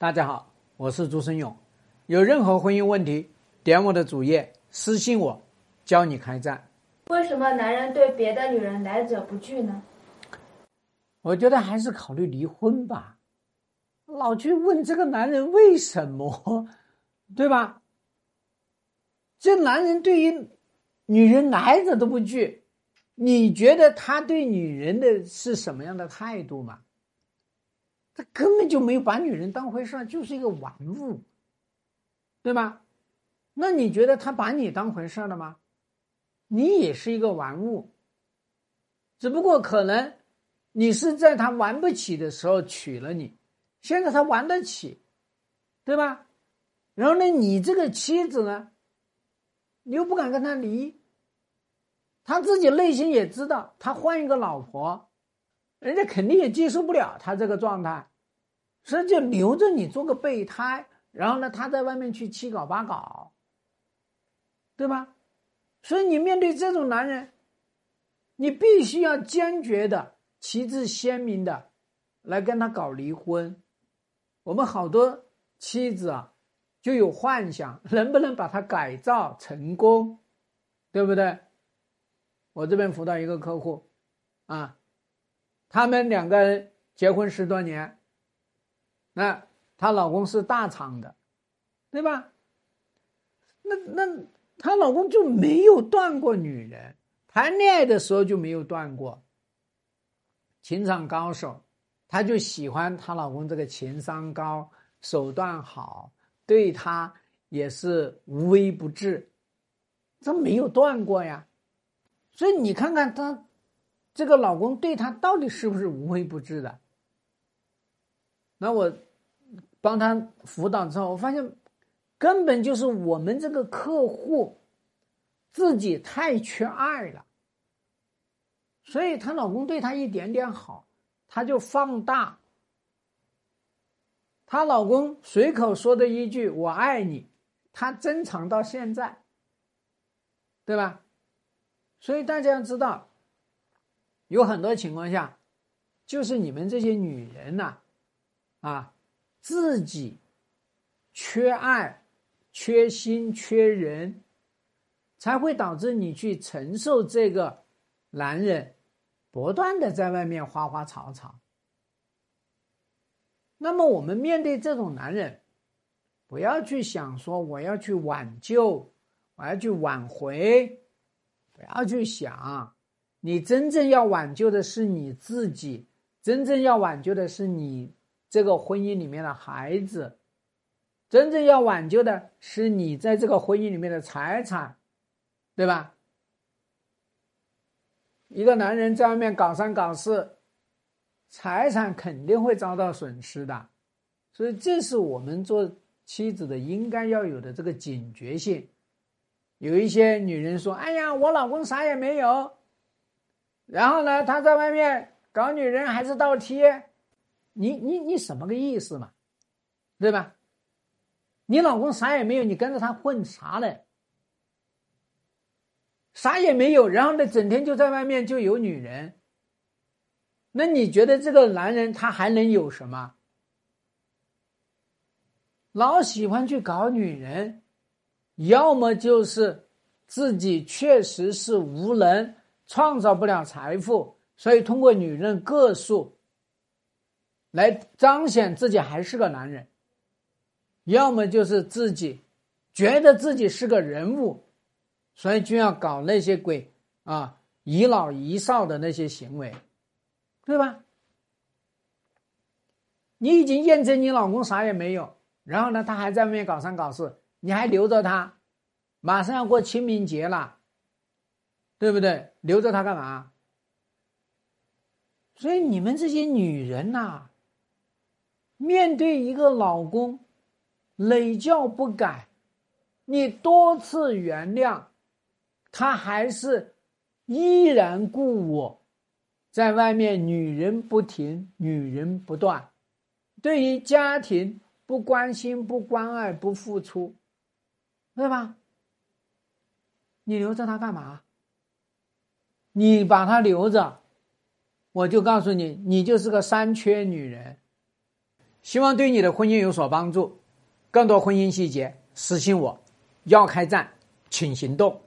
大家好，我是朱生勇。有任何婚姻问题，点我的主页私信我，教你开战。为什么男人对别的女人来者不拒呢？我觉得还是考虑离婚吧。老去问这个男人为什么，对吧？这男人对于女人来者都不拒，你觉得他对女人的是什么样的态度吗？他根本就没有把女人当回事儿就是一个玩物，对吧？那你觉得他把你当回事儿了吗？你也是一个玩物，只不过可能你是在他玩不起的时候娶了你，现在他玩得起，对吧？然后呢，你这个妻子呢，你又不敢跟他离，他自己内心也知道，他换一个老婆。人家肯定也接受不了他这个状态，所以就留着你做个备胎，然后呢，他在外面去七搞八搞，对吧？所以你面对这种男人，你必须要坚决的、旗帜鲜明的来跟他搞离婚。我们好多妻子啊，就有幻想，能不能把他改造成功，对不对？我这边辅导一个客户，啊。他们两个人结婚十多年，那她老公是大厂的，对吧？那那她老公就没有断过女人，谈恋爱的时候就没有断过。情场高手，她就喜欢她老公这个情商高、手段好，对她也是无微不至，这没有断过呀。所以你看看她。这个老公对她到底是不是无微不至的？那我帮她辅导之后，我发现根本就是我们这个客户自己太缺爱了，所以她老公对她一点点好，她就放大。她老公随口说的一句“我爱你”，她珍藏到现在，对吧？所以大家要知道。有很多情况下，就是你们这些女人呐，啊，自己缺爱、缺心、缺人，才会导致你去承受这个男人不断的在外面花花草草。那么，我们面对这种男人，不要去想说我要去挽救，我要去挽回，不要去想。你真正要挽救的是你自己，真正要挽救的是你这个婚姻里面的孩子，真正要挽救的是你在这个婚姻里面的财产，对吧？一个男人在外面搞三搞四，财产肯定会遭到损失的，所以这是我们做妻子的应该要有的这个警觉性。有一些女人说：“哎呀，我老公啥也没有。”然后呢，他在外面搞女人还是倒贴，你你你什么个意思嘛，对吧？你老公啥也没有，你跟着他混啥呢？啥也没有，然后呢，整天就在外面就有女人，那你觉得这个男人他还能有什么？老喜欢去搞女人，要么就是自己确实是无能。创造不了财富，所以通过女人个数来彰显自己还是个男人；要么就是自己觉得自己是个人物，所以就要搞那些鬼啊遗老遗少的那些行为，对吧？你已经验证你老公啥也没有，然后呢，他还在外面搞三搞四，你还留着他，马上要过清明节了。对不对？留着他干嘛？所以你们这些女人呐，面对一个老公累教不改，你多次原谅，他还是依然故我，在外面女人不停，女人不断，对于家庭不关心、不关爱、不付出，对吧？你留着他干嘛？你把她留着，我就告诉你，你就是个三缺女人。希望对你的婚姻有所帮助。更多婚姻细节，私信我。要开战，请行动。